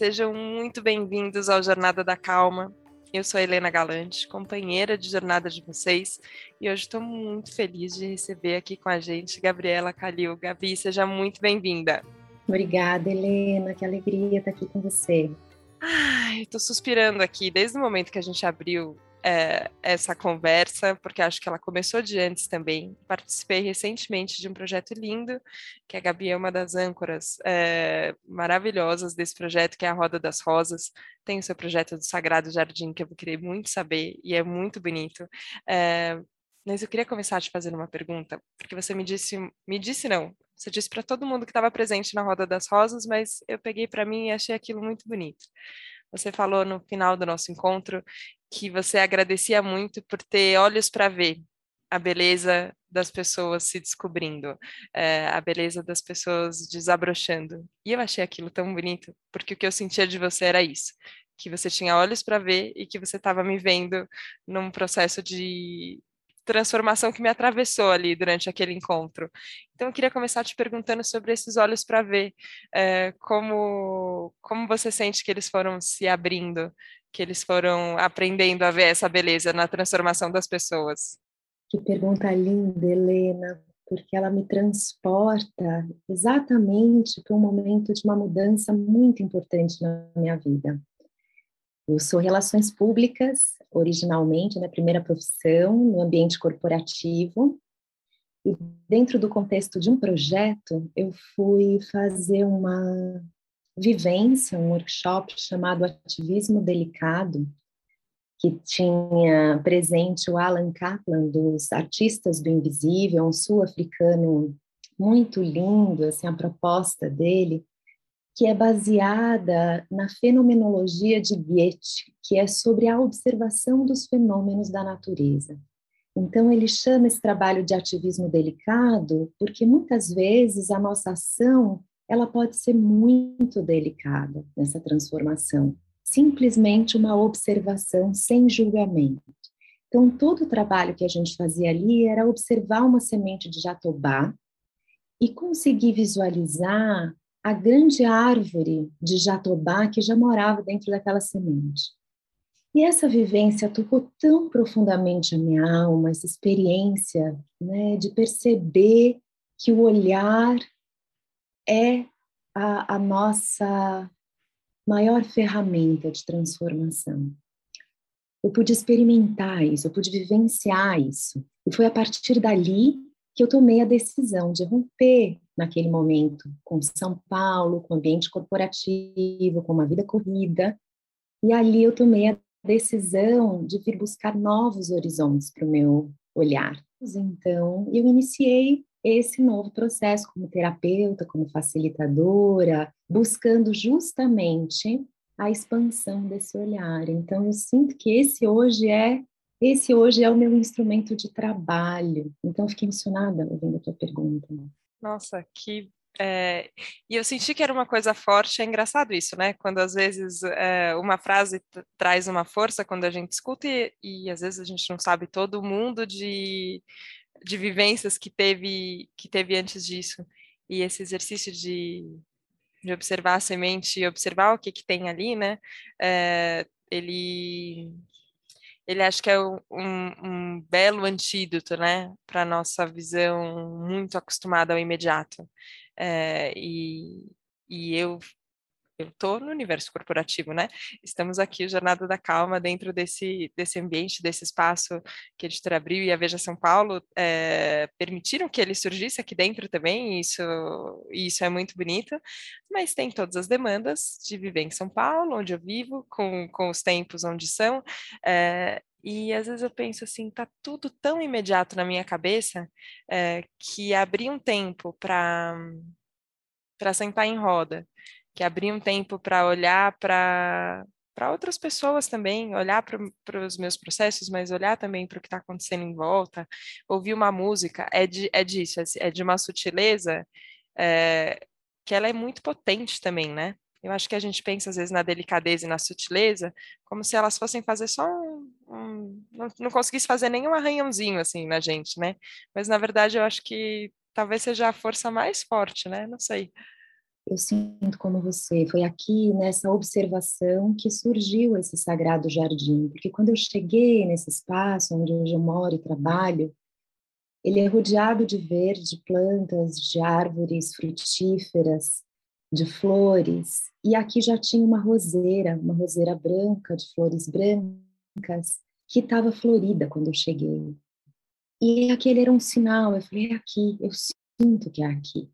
sejam muito bem-vindos ao Jornada da Calma. Eu sou a Helena Galante, companheira de jornada de vocês, e hoje estou muito feliz de receber aqui com a gente Gabriela Calil. Gabi, seja muito bem-vinda. Obrigada, Helena, que alegria estar aqui com você. Ai, estou suspirando aqui desde o momento que a gente abriu é, essa conversa, porque acho que ela começou de antes também. Participei recentemente de um projeto lindo, que a Gabi é uma das âncoras é, maravilhosas desse projeto, que é a Roda das Rosas. Tem o seu projeto do Sagrado Jardim, que eu queria muito saber, e é muito bonito. É, mas eu queria começar te fazendo uma pergunta, porque você me disse, me disse não, você disse para todo mundo que estava presente na Roda das Rosas, mas eu peguei para mim e achei aquilo muito bonito. Você falou no final do nosso encontro que você agradecia muito por ter olhos para ver a beleza das pessoas se descobrindo, é, a beleza das pessoas desabrochando. E eu achei aquilo tão bonito, porque o que eu sentia de você era isso, que você tinha olhos para ver e que você estava me vendo num processo de transformação que me atravessou ali durante aquele encontro. Então, eu queria começar te perguntando sobre esses olhos para ver, é, como, como você sente que eles foram se abrindo, que eles foram aprendendo a ver essa beleza na transformação das pessoas. Que pergunta linda, Helena, porque ela me transporta exatamente para um momento de uma mudança muito importante na minha vida. Eu sou relações públicas, originalmente, na né, primeira profissão, no ambiente corporativo. E dentro do contexto de um projeto, eu fui fazer uma vivência, um workshop chamado Ativismo Delicado, que tinha presente o Alan Kaplan, dos Artistas do Invisível, um sul-africano muito lindo, assim, a proposta dele, que é baseada na fenomenologia de Goethe, que é sobre a observação dos fenômenos da natureza. Então, ele chama esse trabalho de ativismo delicado, porque muitas vezes a nossa ação ela pode ser muito delicada nessa transformação. Simplesmente uma observação sem julgamento. Então, todo o trabalho que a gente fazia ali era observar uma semente de jatobá e conseguir visualizar a grande árvore de jatobá que já morava dentro daquela semente. E essa vivência tocou tão profundamente a minha alma, essa experiência né, de perceber que o olhar é a, a nossa maior ferramenta de transformação. Eu pude experimentar isso, eu pude vivenciar isso. E foi a partir dali que eu tomei a decisão de romper naquele momento com São Paulo, com o ambiente corporativo, com uma vida corrida. E ali eu tomei a decisão de vir buscar novos horizontes para o meu olhar. Então, eu iniciei esse novo processo como terapeuta, como facilitadora, buscando justamente a expansão desse olhar. Então, eu sinto que esse hoje é esse hoje é o meu instrumento de trabalho. Então, fiquei emocionada ouvindo a tua pergunta. Nossa, que. É... E eu senti que era uma coisa forte. É engraçado isso, né? Quando às vezes é, uma frase traz uma força quando a gente escuta e, e às vezes a gente não sabe todo mundo de, de vivências que teve, que teve antes disso. E esse exercício de, de observar a semente e observar o que, que tem ali, né? É, ele ele acho que é um, um belo antídoto, né, para nossa visão muito acostumada ao imediato. É, e, e eu eu estou no universo corporativo, né? Estamos aqui, Jornada da Calma, dentro desse, desse ambiente, desse espaço que a Editora Abril e a Veja São Paulo é, permitiram que ele surgisse aqui dentro também, e isso, isso é muito bonito, mas tem todas as demandas de viver em São Paulo, onde eu vivo, com, com os tempos onde são, é, e às vezes eu penso assim, tá tudo tão imediato na minha cabeça é, que abrir um tempo para para sentar em roda que abrir um tempo para olhar para para outras pessoas também, olhar para os meus processos, mas olhar também para o que está acontecendo em volta, ouvir uma música, é, de, é disso, é, é de uma sutileza é, que ela é muito potente também, né? Eu acho que a gente pensa às vezes na delicadeza e na sutileza como se elas fossem fazer só um, um não, não conseguisse fazer nenhum arranhãozinho assim na gente, né? Mas na verdade eu acho que talvez seja a força mais forte, né? Não sei. Eu sinto como você. Foi aqui nessa observação que surgiu esse sagrado jardim, porque quando eu cheguei nesse espaço onde hoje eu moro e trabalho, ele é rodeado de verde, plantas, de árvores frutíferas, de flores, e aqui já tinha uma roseira, uma roseira branca, de flores brancas, que estava florida quando eu cheguei. E aquele era um sinal, eu falei, é aqui, eu sinto que é aqui.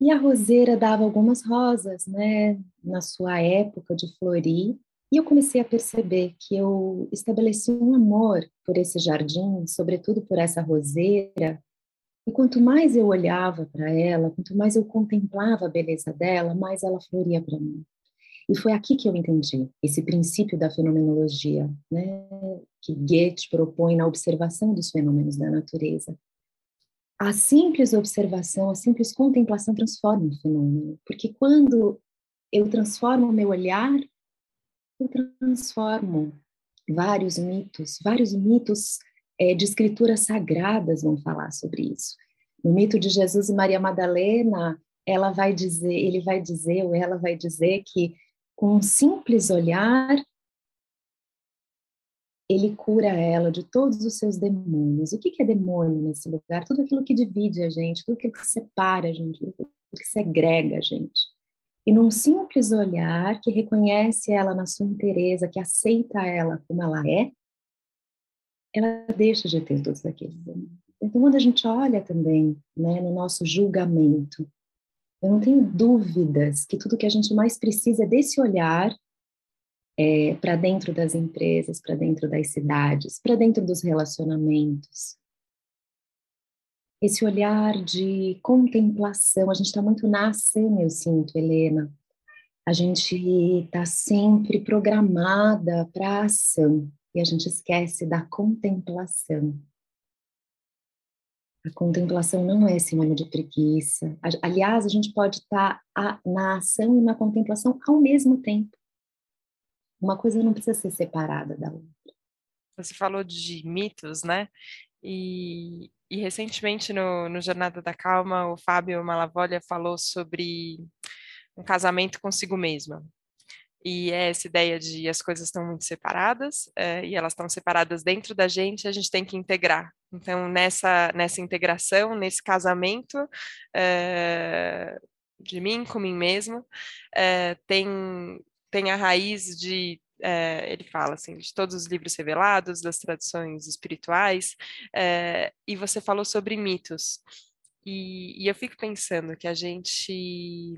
E a roseira dava algumas rosas, né, na sua época de florir, e eu comecei a perceber que eu estabeleci um amor por esse jardim, sobretudo por essa roseira, e quanto mais eu olhava para ela, quanto mais eu contemplava a beleza dela, mais ela floria para mim. E foi aqui que eu entendi esse princípio da fenomenologia, né, que Goethe propõe na observação dos fenômenos da natureza a simples observação, a simples contemplação transforma o fenômeno, porque quando eu transformo o meu olhar, eu transformo vários mitos, vários mitos é, de escrituras sagradas vão falar sobre isso. No mito de Jesus e Maria Madalena, ela vai dizer, ele vai dizer ou ela vai dizer que com um simples olhar ele cura ela de todos os seus demônios. O que é demônio nesse lugar? Tudo aquilo que divide a gente, tudo aquilo que separa a gente, tudo que segrega a gente. E num simples olhar que reconhece ela na sua inteireza, que aceita ela como ela é, ela deixa de ter todos aqueles demônios. Então, quando a gente olha também né, no nosso julgamento, eu não tenho dúvidas que tudo que a gente mais precisa é desse olhar é, para dentro das empresas, para dentro das cidades, para dentro dos relacionamentos. Esse olhar de contemplação, a gente está muito na ação, eu sinto, Helena. A gente está sempre programada para a ação e a gente esquece da contemplação. A contemplação não é sinônimo de preguiça. Aliás, a gente pode estar tá na ação e na contemplação ao mesmo tempo. Uma coisa não precisa ser separada da outra. Você falou de mitos, né? E, e recentemente no, no, Jornada da Calma, o Fábio Malavolha falou sobre um casamento consigo mesma. E é essa ideia de as coisas estão muito separadas, é, e elas estão separadas dentro da gente, a gente tem que integrar. Então, nessa, nessa integração, nesse casamento é, de mim com mim mesmo, é, tem tem a raiz de é, ele fala assim, de todos os livros revelados, das tradições espirituais, é, e você falou sobre mitos. E, e, eu fico pensando que a gente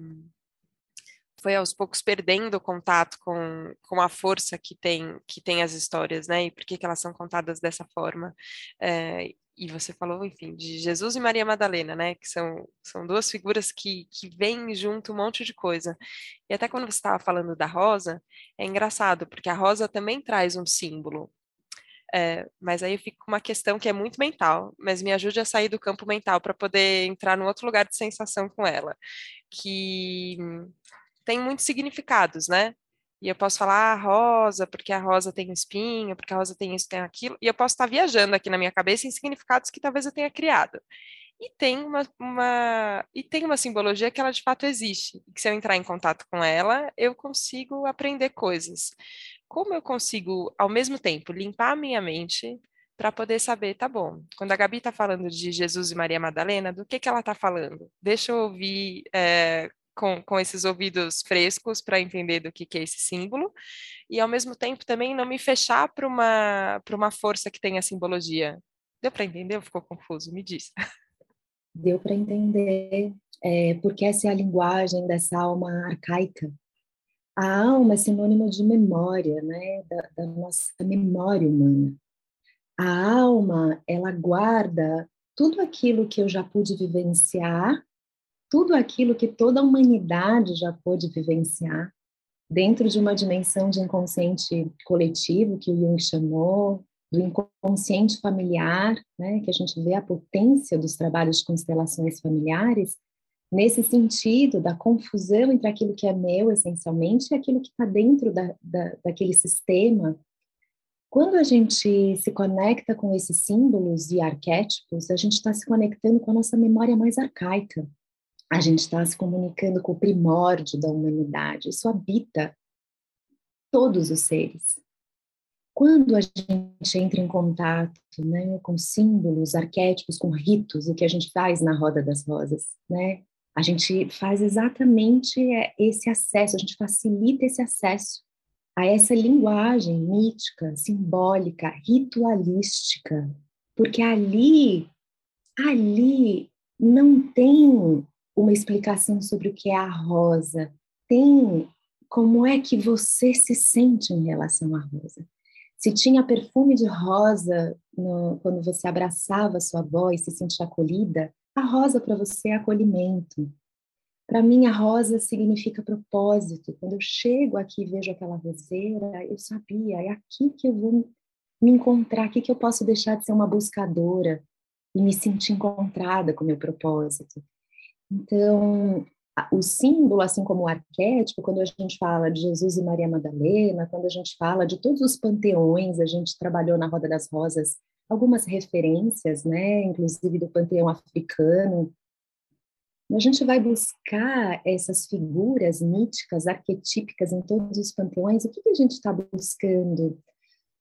foi aos poucos perdendo o contato com, com a força que tem que tem as histórias, né? E por que, que elas são contadas dessa forma. É, e você falou, enfim, de Jesus e Maria Madalena, né? Que são, são duas figuras que, que vêm junto um monte de coisa. E até quando você estava falando da rosa, é engraçado, porque a rosa também traz um símbolo. É, mas aí eu fico com uma questão que é muito mental, mas me ajude a sair do campo mental para poder entrar num outro lugar de sensação com ela, que tem muitos significados, né? E eu posso falar ah, rosa, porque a rosa tem espinho, porque a rosa tem isso, tem aquilo, e eu posso estar viajando aqui na minha cabeça em significados que talvez eu tenha criado. E tem uma, uma, e tem uma simbologia que ela de fato existe, que se eu entrar em contato com ela, eu consigo aprender coisas. Como eu consigo, ao mesmo tempo, limpar a minha mente para poder saber, tá bom, quando a Gabi está falando de Jesus e Maria Madalena, do que, que ela está falando? Deixa eu ouvir é, com, com esses ouvidos frescos para entender do que, que é esse símbolo, e ao mesmo tempo também não me fechar para uma, uma força que tem a simbologia. Deu para entender ou ficou confuso? Me diz. Deu para entender, é, porque essa é a linguagem dessa alma arcaica. A alma é sinônimo de memória, né? da, da nossa memória humana. A alma, ela guarda tudo aquilo que eu já pude vivenciar tudo aquilo que toda a humanidade já pôde vivenciar dentro de uma dimensão de inconsciente coletivo que o Jung chamou do inconsciente familiar, né, que a gente vê a potência dos trabalhos de constelações familiares, nesse sentido da confusão entre aquilo que é meu, essencialmente, e aquilo que está dentro da, da, daquele sistema. Quando a gente se conecta com esses símbolos e arquétipos, a gente está se conectando com a nossa memória mais arcaica, a gente está se comunicando com o primórdio da humanidade. Isso habita todos os seres. Quando a gente entra em contato né, com símbolos, arquétipos, com ritos, o que a gente faz na Roda das Rosas, né? A gente faz exatamente é, esse acesso, a gente facilita esse acesso a essa linguagem mítica, simbólica, ritualística, porque ali, ali não tem uma explicação sobre o que é a rosa, tem como é que você se sente em relação à rosa. Se tinha perfume de rosa no, quando você abraçava sua avó e se sentia acolhida, a rosa para você é acolhimento. Para mim, a rosa significa propósito. Quando eu chego aqui e vejo aquela roseira, eu sabia, é aqui que eu vou me encontrar, aqui que eu posso deixar de ser uma buscadora e me sentir encontrada com o meu propósito. Então, o símbolo, assim como o arquétipo, quando a gente fala de Jesus e Maria Madalena, quando a gente fala de todos os panteões, a gente trabalhou na Roda das Rosas algumas referências, né, inclusive do panteão africano. A gente vai buscar essas figuras míticas, arquetípicas em todos os panteões. O que, que a gente está buscando?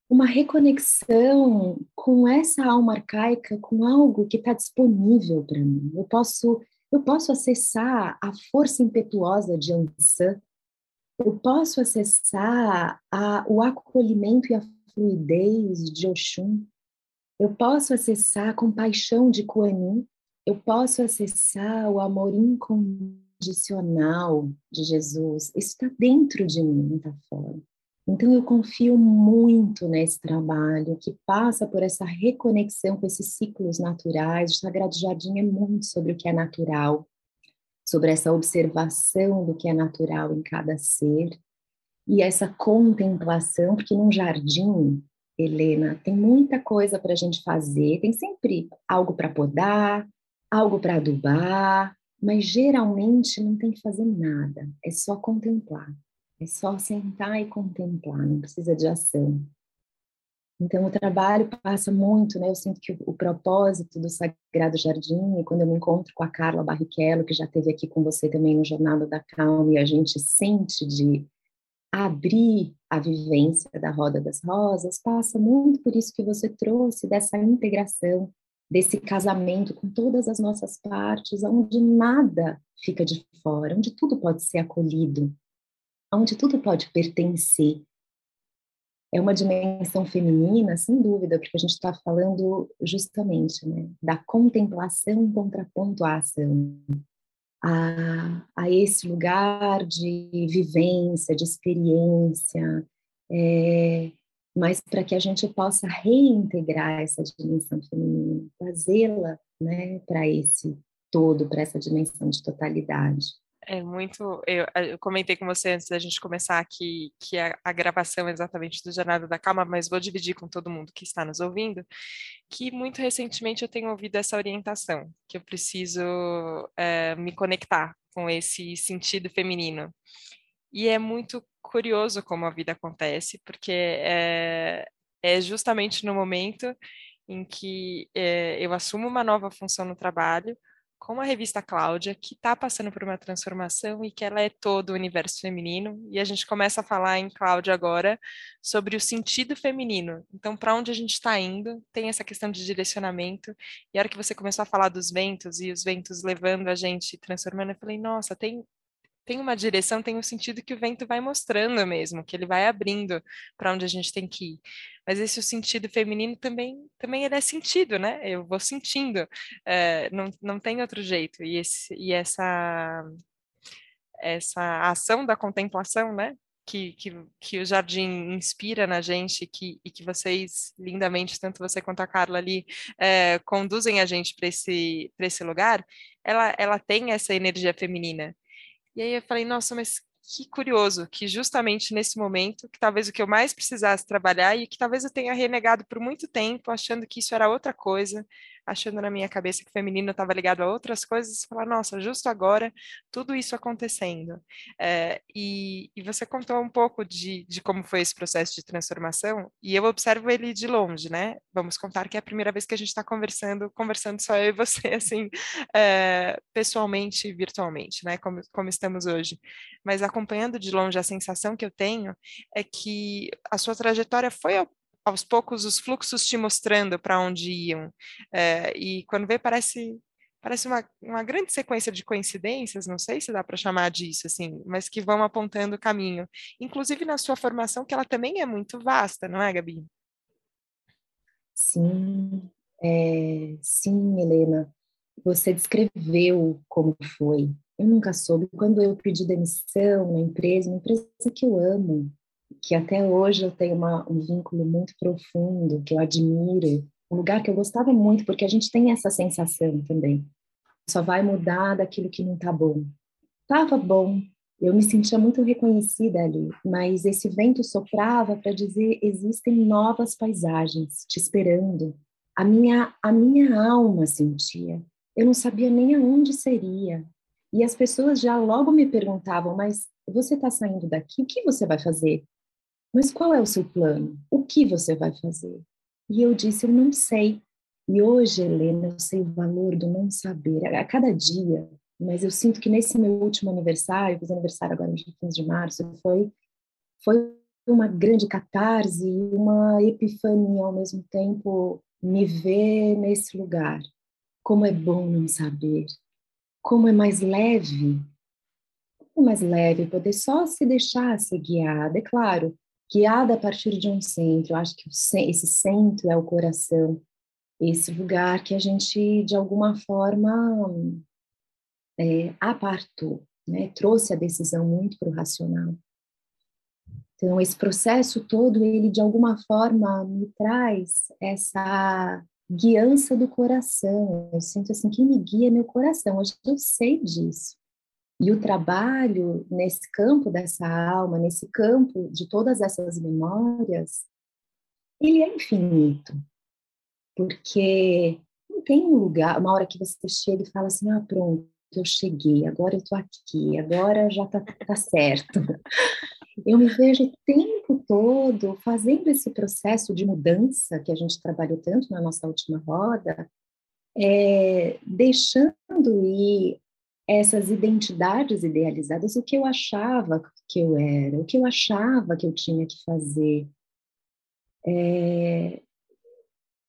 Uma reconexão com essa alma arcaica, com algo que está disponível para mim. Eu posso eu posso acessar a força impetuosa de Ansan, eu posso acessar a, o acolhimento e a fluidez de Oxum, eu posso acessar a compaixão de Kuan eu posso acessar o amor incondicional de Jesus. Isso está dentro de mim, não está fora. Então, eu confio muito nesse trabalho que passa por essa reconexão com esses ciclos naturais. O Sagrado Jardim é muito sobre o que é natural, sobre essa observação do que é natural em cada ser e essa contemplação, porque num jardim, Helena, tem muita coisa para a gente fazer, tem sempre algo para podar, algo para adubar, mas geralmente não tem que fazer nada, é só contemplar. É só sentar e contemplar, não precisa de ação. Então, o trabalho passa muito, né? Eu sinto que o, propósito do Sagrado Jardim, e quando eu me encontro com a Carla Barrichello, que já esteve aqui com você também no Jornada da Calma, e a gente sente de abrir a vivência da Roda das Rosas, passa muito por isso que você trouxe, dessa integração, desse casamento com todas as nossas partes, onde nada fica de fora, onde tudo pode ser acolhido, onde tudo pode pertencer. É uma dimensão feminina, sem dúvida, porque a gente está falando justamente né, da contemplação em contraponto à ação, a, a esse lugar de vivência, de experiência, é, mas para que a gente possa reintegrar essa dimensão feminina, trazê-la né, para esse todo, para essa dimensão de totalidade. É muito. Eu, eu, comentei com você antes da gente começar aqui que a, a, gravação exatamente do Jornada da Calma, mas vou dividir com todo mundo que está nos ouvindo, que muito recentemente eu tenho ouvido essa orientação, que eu preciso é, me conectar com esse sentido feminino. E é muito curioso como a vida acontece, porque é, é justamente no momento em que é, eu assumo uma nova função no trabalho com a revista Cláudia, que está passando por uma transformação e que ela é todo o universo feminino. E a gente começa a falar em Cláudia agora sobre o sentido feminino. Então, para onde a gente está indo, tem essa questão de direcionamento. E a hora que você começou a falar dos ventos e os ventos levando a gente, transformando, eu falei, nossa, tem tem uma direção, tem um sentido que o vento vai mostrando mesmo, que ele vai abrindo para onde a gente tem que ir. Mas esse sentido feminino também, também ele é sentido, né? Eu vou sentindo, é, não, não tem outro jeito. E, esse, e essa, essa ação da contemplação, né? Que, que, que, o jardim inspira na gente que, e que vocês, lindamente, tanto você quanto a Carla ali, é, conduzem a gente para esse, esse lugar, ela, ela tem essa energia feminina. E aí eu falei, nossa, mas que curioso que justamente nesse momento, que talvez o que eu mais precisasse trabalhar e que talvez eu tenha renegado por muito tempo, achando que isso era outra coisa, achando na minha cabeça que feminino estava ligado a outras coisas, falar, nossa, justo agora, tudo isso acontecendo. É, e, e, você contou um pouco de, de como foi esse processo de transformação, e eu observo ele de longe, né? Vamos contar que é a primeira vez que a gente está conversando, conversando só eu e você, assim, é, pessoalmente e virtualmente, né? Como, como estamos hoje. Mas acompanhando de longe, a sensação que eu tenho é que a sua trajetória foi aos poucos os fluxos te mostrando para onde iam. É, e quando vê, parece parece uma, uma grande sequência de coincidências, não sei se dá para chamar disso, assim, mas que vão apontando o caminho. Inclusive na sua formação, que ela também é muito vasta, não é, Gabi? Sim, é, sim, Helena. Você descreveu como foi. Eu nunca soube. Quando eu pedi demissão na empresa, uma empresa que eu amo, que até hoje eu tenho uma, um vínculo muito profundo, que eu admiro, um lugar que eu gostava muito, porque a gente tem essa sensação também. Só vai mudar daquilo que não tá bom. Tava bom, eu me sentia muito reconhecida ali, mas esse vento soprava para dizer existem novas paisagens te esperando. A minha a minha alma sentia. Eu não sabia nem aonde seria. E as pessoas já logo me perguntavam, mas você está saindo daqui, o que você vai fazer? Mas qual é o seu plano? O que você vai fazer? E eu disse, eu não sei. E hoje, Helena, eu sei o valor do não saber. A cada dia, mas eu sinto que nesse meu último aniversário, fiz aniversário agora no dia 15 de março, foi, foi uma grande catarse, uma epifania ao mesmo tempo, me ver nesse lugar. Como é bom não saber. Como é mais leve. Como é mais leve poder só se deixar ser guiada. É claro, guiada a partir de um centro. Eu acho que esse centro é o coração, esse lugar que a gente, de alguma forma, é, apartou, né? trouxe a decisão muito para o racional. Então, esse processo todo, ele de alguma forma me traz essa guiança do coração. Eu sinto assim, quem me guia é meu coração. Hoje eu sei disso. E o trabalho nesse campo dessa alma, nesse campo de todas essas memórias, ele é infinito. Porque não tem um lugar, uma hora que você chega e fala assim: ah, pronto, eu cheguei, agora eu estou aqui, agora já está tá certo. Eu me vejo o tempo todo fazendo esse processo de mudança que a gente trabalhou tanto na nossa última roda, é, deixando ir essas identidades idealizadas, o que eu achava que eu era, o que eu achava que eu tinha que fazer. É,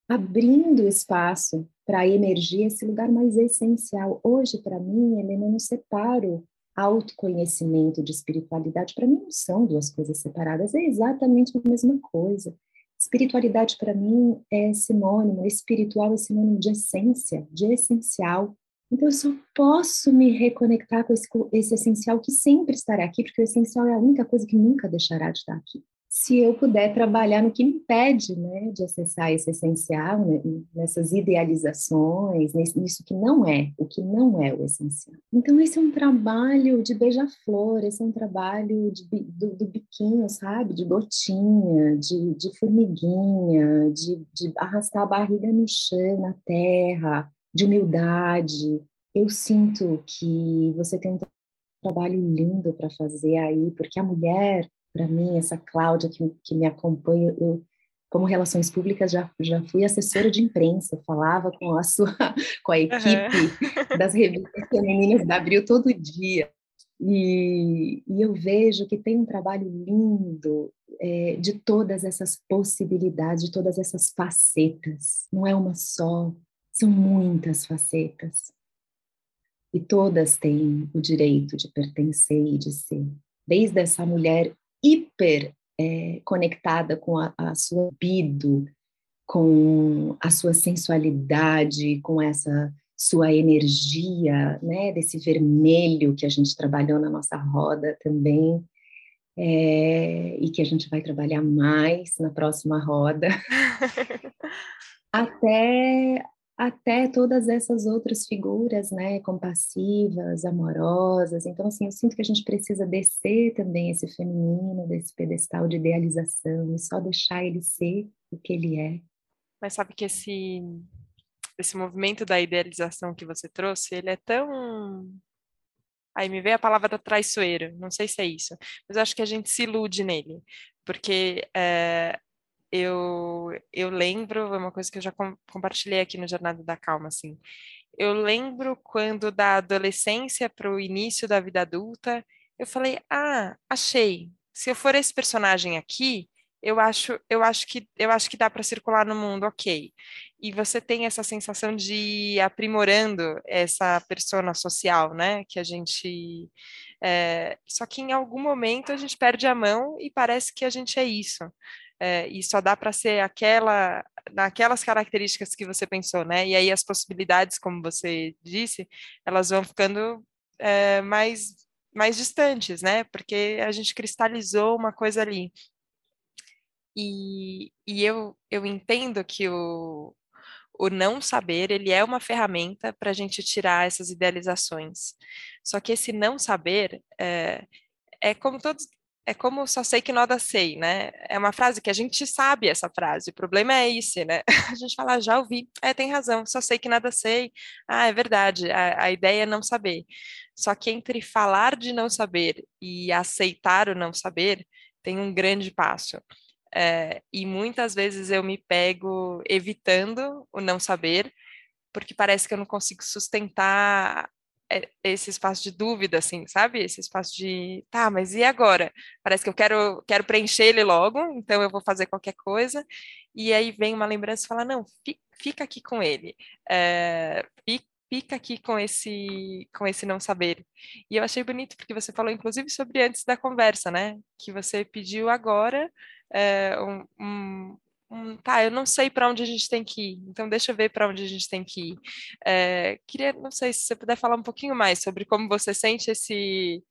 abrindo espaço para emergir esse lugar mais essencial. Hoje, para mim, Helena, eu não separo autoconhecimento de espiritualidade. Para mim, não são duas coisas separadas, é exatamente a mesma coisa. Espiritualidade, para mim, é sinônimo, espiritual é sinônimo de essência, de essencial. Então, eu só posso me reconectar com esse, esse, essencial que sempre estará aqui, porque o essencial é a única coisa que nunca deixará de estar aqui. Se eu puder trabalhar no que me impede né, de acessar esse essencial, né, nessas idealizações, nisso que não é, o que não é o essencial. Então, esse é um trabalho de beija-flor, esse é um trabalho de, do, do, biquinho, sabe? De gotinha, de, de formiguinha, de, de arrastar a barriga no chão, na terra, de humildade. Eu sinto que você tem um trabalho lindo para fazer aí, porque a mulher, para mim, essa Cláudia que, que me acompanha, eu, como relações públicas, já, já fui assessora de imprensa, falava com a sua, com a equipe uhum. das revistas femininas da Abril todo dia. E, e, eu vejo que tem um trabalho lindo é, de todas essas possibilidades, de todas essas facetas. Não é uma só, são muitas facetas. E todas têm o direito de pertencer e de ser. Desde essa mulher hiper é, conectada com a, a sua libido, com a sua sensualidade, com essa sua energia, né, desse vermelho que a gente trabalhou na nossa roda também, é, e que a gente vai trabalhar mais na próxima roda, até até todas essas outras figuras, né, compassivas, amorosas. Então, assim, eu sinto que a gente precisa descer também esse feminino, desse pedestal de idealização, e só deixar ele ser o que ele é. Mas sabe que esse, esse movimento da idealização que você trouxe, ele é tão Aí me veio a palavra traiçoeiro, não sei se é isso, mas acho que a gente se ilude nele, porque é, eu, eu lembro, é uma coisa que eu já com, compartilhei aqui no Jornada da Calma, assim, eu lembro quando da adolescência para o início da vida adulta, eu falei, ah, achei, se eu for esse personagem aqui, eu acho, eu acho que eu acho que dá para circular no mundo, ok. E você tem essa sensação de ir aprimorando essa persona social, né? Que a gente é, só que em algum momento a gente perde a mão e parece que a gente é isso. É, e só dá para ser aquela naquelas características que você pensou, né? E aí as possibilidades, como você disse, elas vão ficando é, mais mais distantes, né? Porque a gente cristalizou uma coisa ali. E, e eu, eu entendo que o, o não saber, ele é uma ferramenta para a gente tirar essas idealizações. Só que esse não saber é, é como todos, é como só sei que nada sei, né? É uma frase que a gente sabe essa frase, o problema é esse, né? A gente fala, já ouvi, é, tem razão, só sei que nada sei. Ah, é verdade, a, a ideia é não saber. Só que entre falar de não saber e aceitar o não saber, tem um grande passo. É, e muitas vezes eu me pego evitando o não saber, porque parece que eu não consigo sustentar esse espaço de dúvida, assim, sabe? Esse espaço de, tá, mas e agora? Parece que eu quero, quero preencher ele logo, então eu vou fazer qualquer coisa, e aí vem uma lembrança e fala, não, fica aqui com ele, é, fica aqui com esse, com esse não saber. E eu achei bonito, porque você falou, inclusive, sobre antes da conversa, né? Que você pediu agora é, um, um, um, tá, eu não sei para onde a gente tem que ir, então deixa eu ver para onde a gente tem que ir. É, queria, não sei se você puder falar um pouquinho mais sobre como você sente esse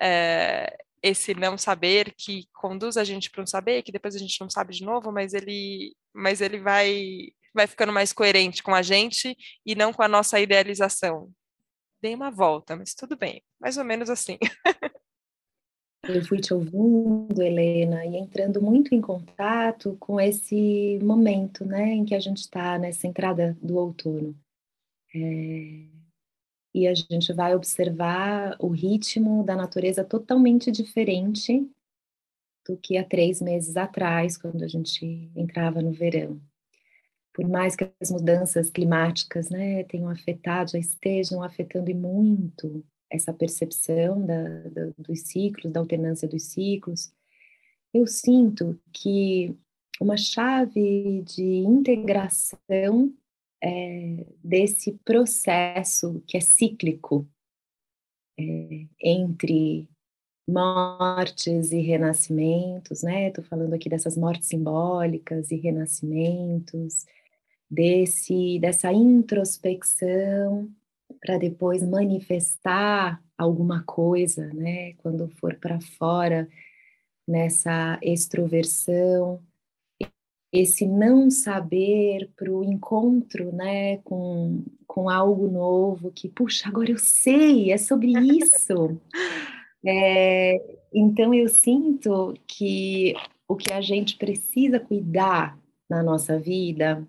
é, esse não saber que conduz a gente para um saber, que depois a gente não sabe de novo, mas ele, mas ele vai vai ficando mais coerente com a gente e não com a nossa idealização. Dei uma volta, mas tudo bem, mais ou menos assim. Eu fui te ouvindo, Helena, e entrando muito em contato com esse momento, né, em que a gente está nessa entrada do outono. É... E a gente vai observar o ritmo da natureza totalmente diferente do que há três meses atrás, quando a gente entrava no verão. Por mais que as mudanças climáticas, né, tenham afetado, já estejam afetando muito essa percepção da, da, dos ciclos, da alternância dos ciclos, eu sinto que uma chave de integração é, desse processo que é cíclico é, entre mortes e renascimentos, né? Estou falando aqui dessas mortes simbólicas e renascimentos, desse dessa introspecção para depois manifestar alguma coisa, né? Quando for para fora nessa extroversão, esse não saber para o encontro, né, com, com algo novo que, puxa, agora eu sei, é sobre isso. é, então eu sinto que o que a gente precisa cuidar na nossa vida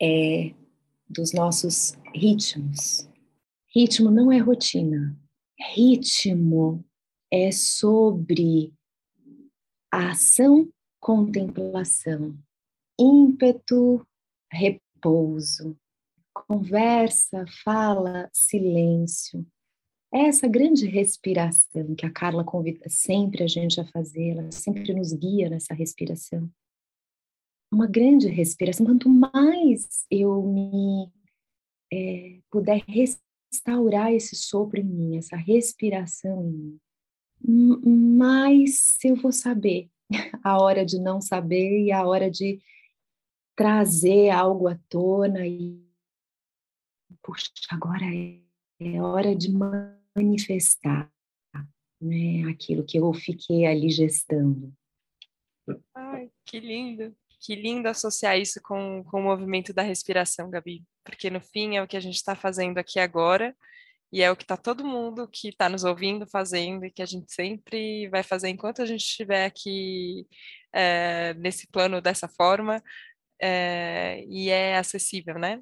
é dos nossos ritmos, Ritmo não é rotina. Ritmo é sobre ação, contemplação, ímpeto, repouso, conversa, fala, silêncio. Essa grande respiração que a Carla convida sempre a gente a fazer, ela sempre nos guia nessa respiração. Uma grande respiração. Quanto mais eu me é, puder respirar, instaurar esse sopro em mim, essa respiração em mim, mais eu vou saber a hora de não saber e a hora de trazer algo à tona e puxa, agora é, é hora de manifestar né, aquilo que eu fiquei ali gestando. Ai, que lindo. Que lindo associar isso com, com o movimento da respiração, Gabi, porque no fim é o que a gente está fazendo aqui agora e é o que está todo mundo que está nos ouvindo fazendo e que a gente sempre vai fazer enquanto a gente estiver aqui é, nesse plano dessa forma é, e é acessível, né?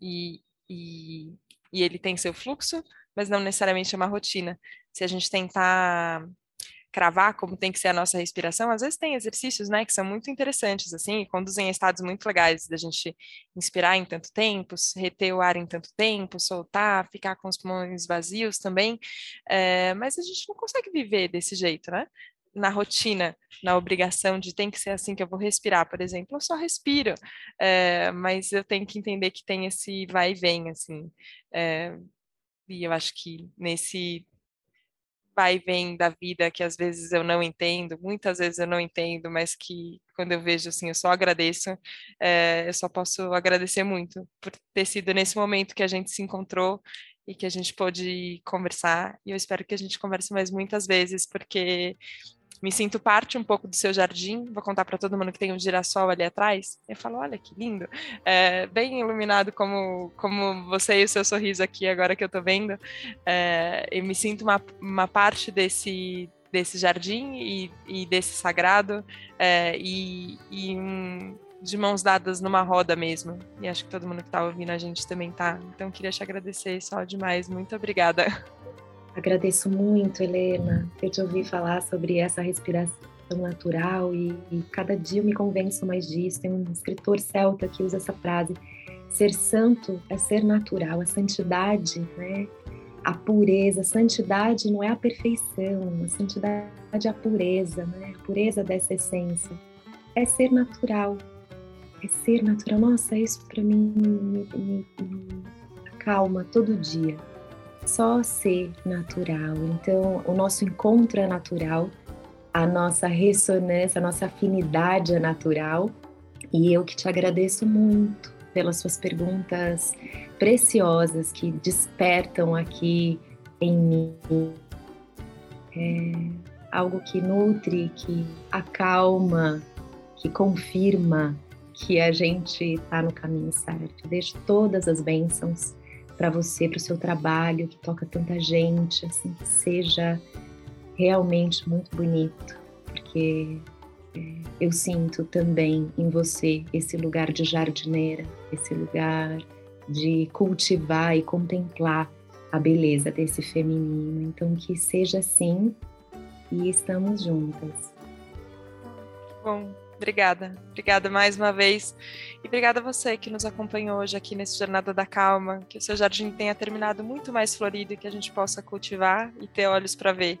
E, e, e ele tem seu fluxo, mas não necessariamente é uma rotina. Se a gente tentar cravar como tem que ser a nossa respiração, às vezes tem exercícios, né, que são muito interessantes, assim, conduzem a estados muito legais, da gente inspirar em tanto tempo, reter o ar em tanto tempo, soltar, ficar com os pulmões vazios também, é, mas a gente não consegue viver desse jeito, né? Na rotina, na obrigação de tem que ser assim que eu vou respirar, por exemplo, eu só respiro, é, mas eu tenho que entender que tem esse vai e vem, assim, é, e eu acho que nesse vai e vem da vida que às vezes eu não entendo, muitas vezes eu não entendo, mas que quando eu vejo assim, eu só agradeço, é, eu só posso agradecer muito por ter sido nesse momento que a gente se encontrou e que a gente pôde conversar, e eu espero que a gente converse mais muitas vezes, porque me sinto parte um pouco do seu jardim. Vou contar para todo mundo que tem um girassol ali atrás. Eu falo, olha que lindo, é, bem iluminado como, como você e o seu sorriso aqui agora que eu estou vendo. É, eu me sinto uma, uma parte desse desse jardim e, e desse sagrado é, e, e um, de mãos dadas numa roda mesmo. E acho que todo mundo que está ouvindo a gente também tá. Então queria te agradecer só demais. Muito obrigada. Agradeço muito, Helena, eu te ouvi falar sobre essa respiração natural e, e, cada dia eu me convenço mais disso. Tem um escritor celta que usa essa frase: ser santo é ser natural, a santidade, né? A pureza, a santidade não é a perfeição, a santidade é a pureza, né? A pureza dessa essência. É ser natural, é ser natural. Nossa, isso para mim me, me, me acalma todo dia só ser natural. Então, o nosso encontro é natural, a nossa ressonância, a nossa afinidade é natural. E eu que te agradeço muito pelas suas perguntas preciosas que despertam aqui em mim. É algo que nutre, que acalma, que confirma que a gente está no caminho certo. Deixo todas as bênçãos para você, para o seu trabalho, que toca tanta gente, assim, que seja realmente muito bonito, porque é, eu sinto também em você esse lugar de jardineira, esse lugar de cultivar e contemplar a beleza desse feminino. Então, que seja assim e estamos juntas. Bom, Obrigada, obrigada mais uma vez. E obrigada a você que nos acompanhou hoje aqui nesse Jornada da Calma. Que o seu jardim tenha terminado muito mais florido e que a gente possa cultivar e ter olhos para ver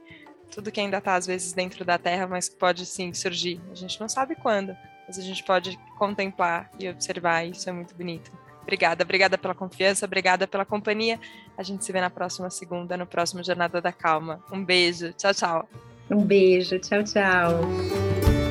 tudo que ainda está, às vezes, dentro da terra, mas que pode sim surgir. A gente não sabe quando, mas a gente pode contemplar e observar. E isso é muito bonito. Obrigada, obrigada pela confiança, obrigada pela companhia. A gente se vê na próxima segunda, no próximo Jornada da Calma. Um beijo, tchau, tchau. Um beijo, tchau, tchau.